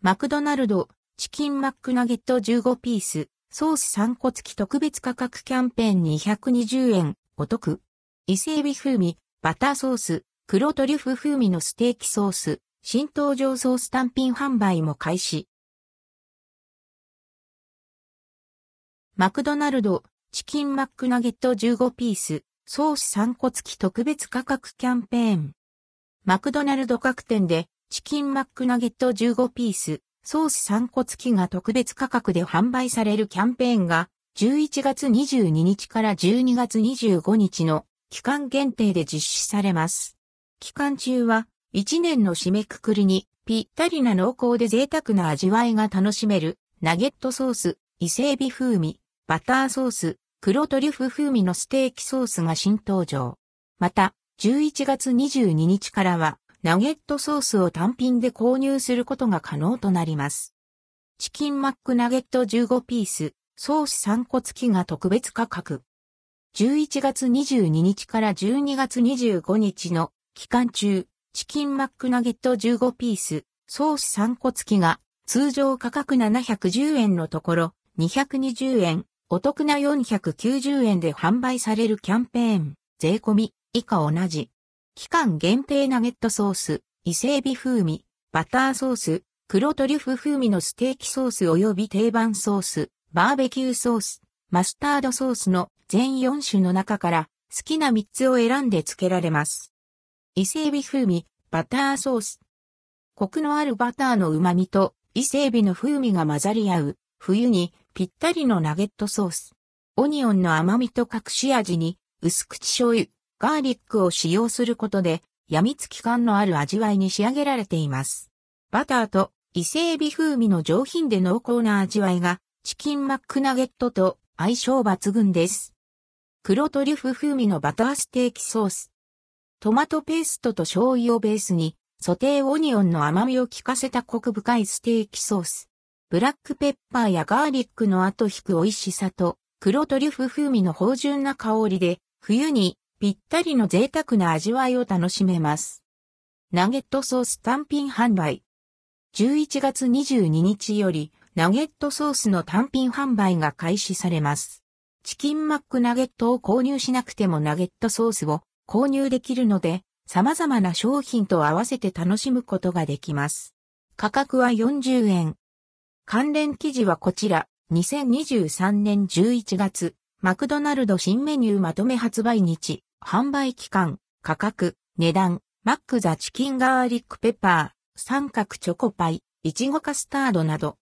マクドナルド、チキンマックナゲット15ピース、ソース3個付き特別価格キャンペーン220円、お得。伊勢海老風味、バターソース、黒トリュフ風味のステーキソース、新登場ソース単品販売も開始。マクドナルド、チキンマックナゲット15ピース、ソース3個付き特別価格キャンペーン。マクドナルド各店で、チキンマックナゲット15ピース、ソース3個付きが特別価格で販売されるキャンペーンが、11月22日から12月25日の期間限定で実施されます。期間中は、1年の締めくくりに、ぴったりな濃厚で贅沢な味わいが楽しめる、ナゲットソース、伊勢海老風味、バターソース、黒トリュフ風味のステーキソースが新登場。また、11月22日からは、ナゲットソースを単品で購入することが可能となります。チキンマックナゲット15ピース、ソース3個付きが特別価格。11月22日から12月25日の期間中、チキンマックナゲット15ピース、ソース3個付きが通常価格710円のところ220円お得な490円で販売されるキャンペーン、税込み、以下同じ。期間限定ナゲットソース、伊勢海老風味、バターソース、黒トリュフ風味のステーキソース及び定番ソース、バーベキューソース、マスタードソースの全4種の中から好きな3つを選んで付けられます。伊勢海老風味、バターソース。コクのあるバターの旨味と伊勢海老の風味が混ざり合う、冬にぴったりのナゲットソース。オニオンの甘みと隠し味に、薄口醤油、ガーリックを使用することで、病みつき感のある味わいに仕上げられています。バターと伊勢海老風味の上品で濃厚な味わいが、チキンマックナゲットと相性抜群です。黒トリュフ風味のバターステーキソース。トマトペーストと醤油をベースに、ソテーオニオンの甘みを効かせたコク深いステーキソース。ブラックペッパーやガーリックの後引く美味しさと、黒トリュフ風味の芳醇な香りで、冬にぴったりの贅沢な味わいを楽しめます。ナゲットソース単品販売。11月22日より、ナゲットソースの単品販売が開始されます。チキンマックナゲットを購入しなくてもナゲットソースを購入できるので、様々な商品と合わせて楽しむことができます。価格は40円。関連記事はこちら、2023年11月、マクドナルド新メニューまとめ発売日、販売期間、価格、値段、マックザチキンガーリックペッパー、三角チョコパイ、いちごカスタードなど、